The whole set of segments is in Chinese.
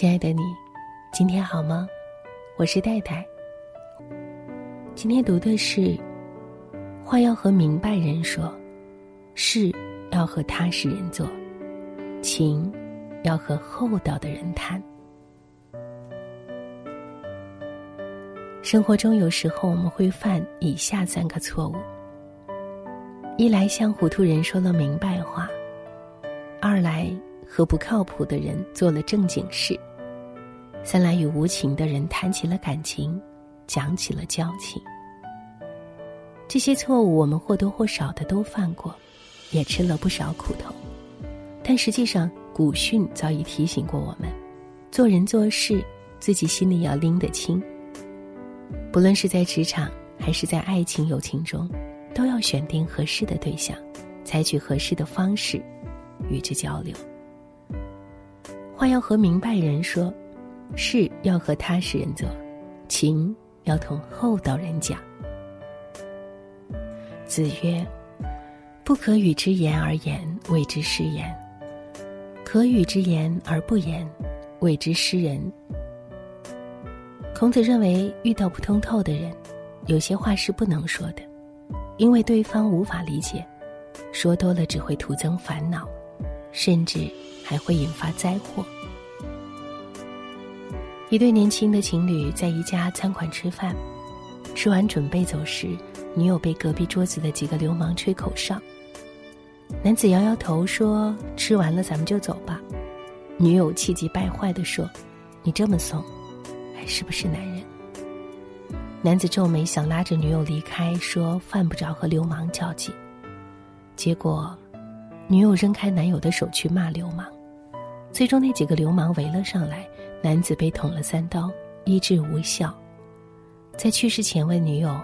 亲爱的你，今天好吗？我是戴戴。今天读的是：话要和明白人说，事要和踏实人做，情要和厚道的人谈。生活中有时候我们会犯以下三个错误：一来向糊涂人说了明白话；二来和不靠谱的人做了正经事；三来与无情的人谈起了感情，讲起了交情。这些错误我们或多或少的都犯过，也吃了不少苦头。但实际上，古训早已提醒过我们：做人做事，自己心里要拎得清。不论是在职场还是在爱情友情中，都要选定合适的对象，采取合适的方式与之交流。话要和明白人说，事要和踏实人做，情要同厚道人讲。子曰：“不可与之言而言，谓之失言；可与之言而不言，谓之失人。”孔子认为，遇到不通透的人，有些话是不能说的，因为对方无法理解，说多了只会徒增烦恼，甚至还会引发灾祸。一对年轻的情侣在一家餐馆吃饭，吃完准备走时，女友被隔壁桌子的几个流氓吹口哨。男子摇摇头说：“吃完了，咱们就走吧。”女友气急败坏地说：“你这么怂！”还是不是男人？男子皱眉，想拉着女友离开，说犯不着和流氓较劲。结果，女友扔开男友的手去骂流氓。最终，那几个流氓围了上来，男子被捅了三刀，医治无效。在去世前问女友：“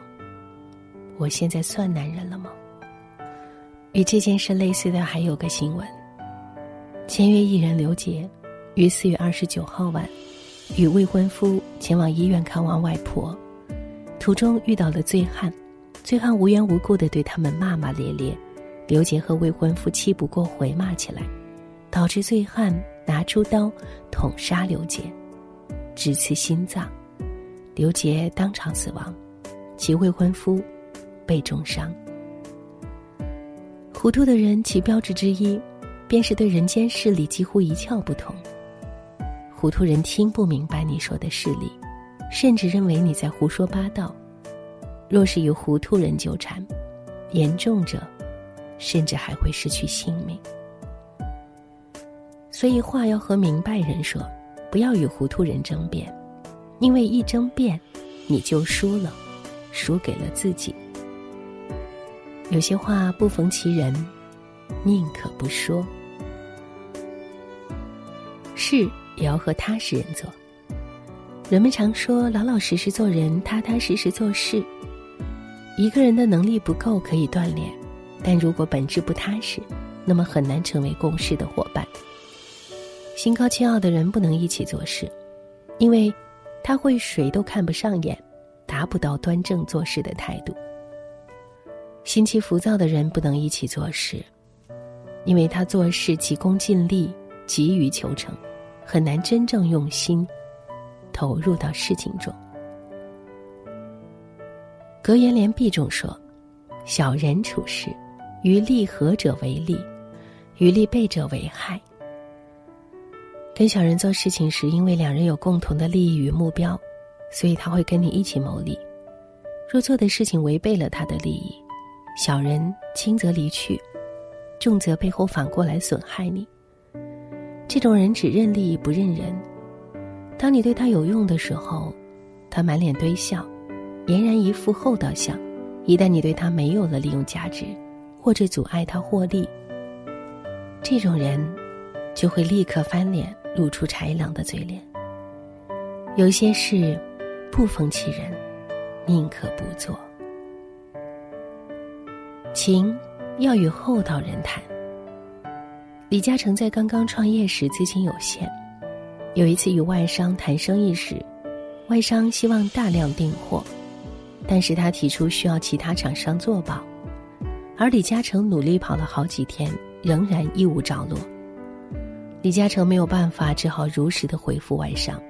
我现在算男人了吗？”与这件事类似的还有个新闻：签约艺人刘杰于四月二十九号晚。与未婚夫前往医院看望外婆，途中遇到了醉汉，醉汉无缘无故的对他们骂骂咧咧，刘杰和未婚夫气不过回骂起来，导致醉汉拿出刀捅杀刘杰，直刺心脏，刘杰当场死亡，其未婚夫被重伤。糊涂的人其标志之一，便是对人间事理几乎一窍不通。糊涂人听不明白你说的事理，甚至认为你在胡说八道。若是与糊涂人纠缠，严重者，甚至还会失去性命。所以话要和明白人说，不要与糊涂人争辩，因为一争辩，你就输了，输给了自己。有些话不逢其人，宁可不说。事。也要和踏实人做。人们常说老老实实做人，踏踏实实做事。一个人的能力不够可以锻炼，但如果本质不踏实，那么很难成为共事的伙伴。心高气傲的人不能一起做事，因为他会谁都看不上眼，达不到端正做事的态度。心气浮躁的人不能一起做事，因为他做事急功近利，急于求成。很难真正用心投入到事情中。格言联璧中说：“小人处事，于利合者为利，于利背者为害。”跟小人做事情时，因为两人有共同的利益与目标，所以他会跟你一起谋利。若做的事情违背了他的利益，小人轻则离去，重则背后反过来损害你。这种人只认利益不认人。当你对他有用的时候，他满脸堆笑，俨然一副厚道相；一旦你对他没有了利用价值，或者阻碍他获利，这种人就会立刻翻脸，露出豺狼的嘴脸。有些事不逢其人，宁可不做。情要与厚道人谈。李嘉诚在刚刚创业时资金有限，有一次与外商谈生意时，外商希望大量订货，但是他提出需要其他厂商做保，而李嘉诚努力跑了好几天，仍然一无着落。李嘉诚没有办法，只好如实的回复外商。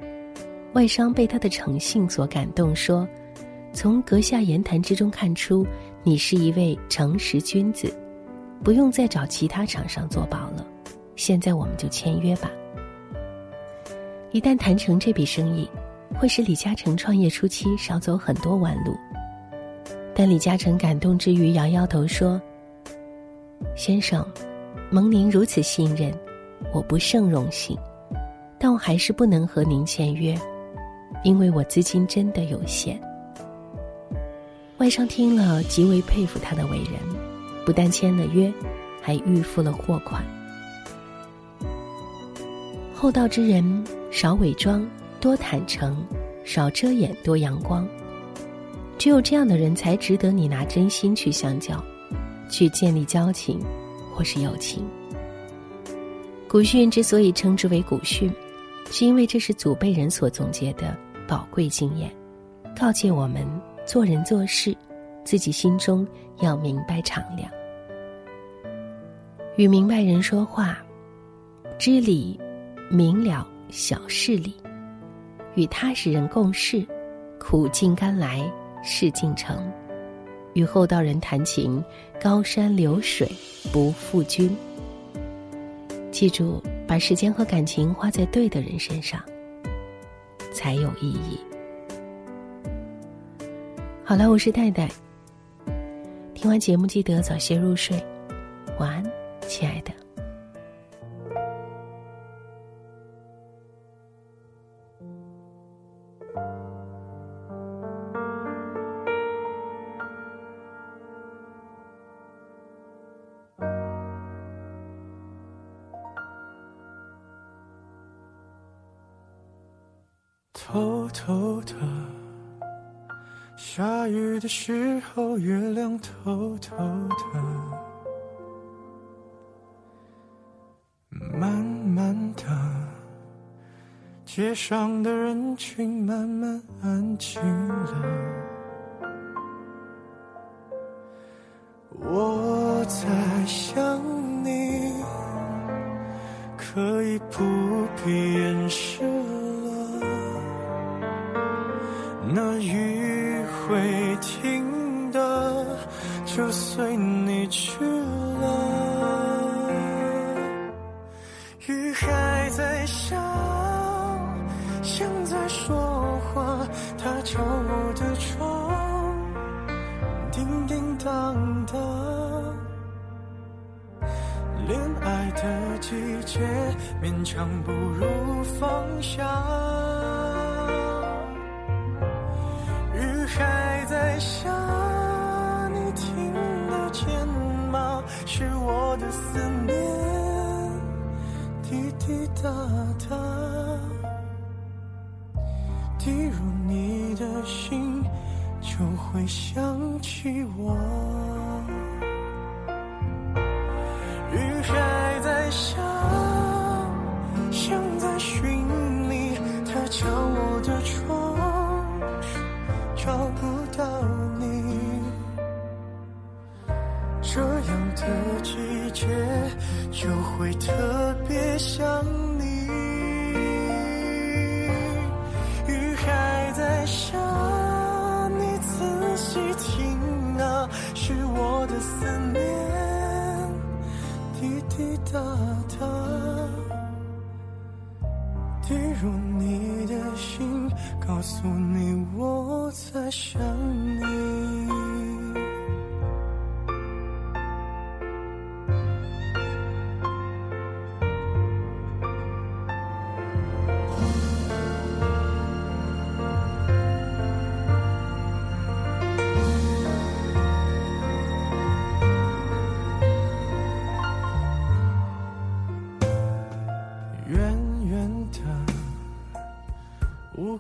外商被他的诚信所感动，说：“从阁下言谈之中看出，你是一位诚实君子，不用再找其他厂商做保了。现在我们就签约吧。”一旦谈成这笔生意，会使李嘉诚创业初期少走很多弯路。但李嘉诚感动之余，摇摇头说：“先生，蒙您如此信任。”我不胜荣幸，但我还是不能和您签约，因为我资金真的有限。外商听了极为佩服他的为人，不但签了约，还预付了货款。厚道之人少伪装，多坦诚，少遮掩，多阳光。只有这样的人才值得你拿真心去相交，去建立交情，或是友情。古训之所以称之为古训，是因为这是祖辈人所总结的宝贵经验，告诫我们做人做事，自己心中要明白敞亮。与明白人说话，知理明了小事理；与踏实人共事，苦尽甘来事竟成；与厚道人谈情，高山流水不负君。记住，把时间和感情花在对的人身上，才有意义。好了，我是戴戴。听完节目记得早些入睡，晚安，亲爱的。偷偷的，下雨的时候，月亮偷偷的，慢慢的，街上的人群慢慢安静了。我在想你，可以不必掩饰。敲我的窗，叮叮当当。恋爱的季节，勉强不如放下。雨还在下，你听得见吗？是我的思念，滴滴答答，滴入心，就会想起我。大大。滴入你的心，告诉你我在想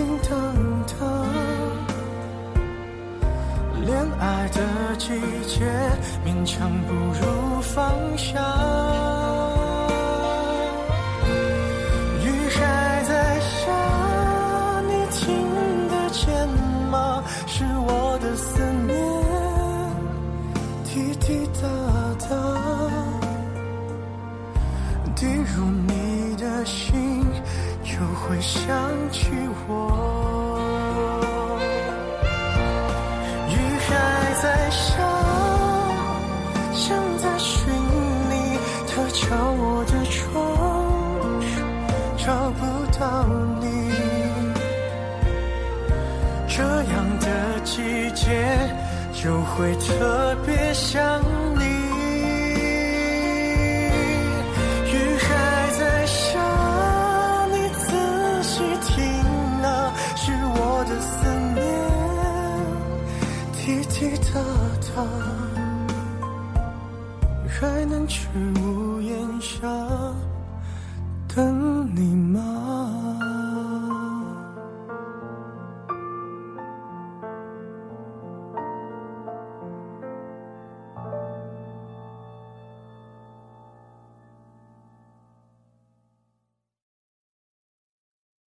叮叮当当。恋爱的季节，勉强不如放下。雨还在下，你听得见吗？是我的思念，滴滴答答，滴入你的心，又会想这样的季节就会特别想你。雨还在下你仔细听啊是我的思念滴滴答答还能去屋檐下等你吗？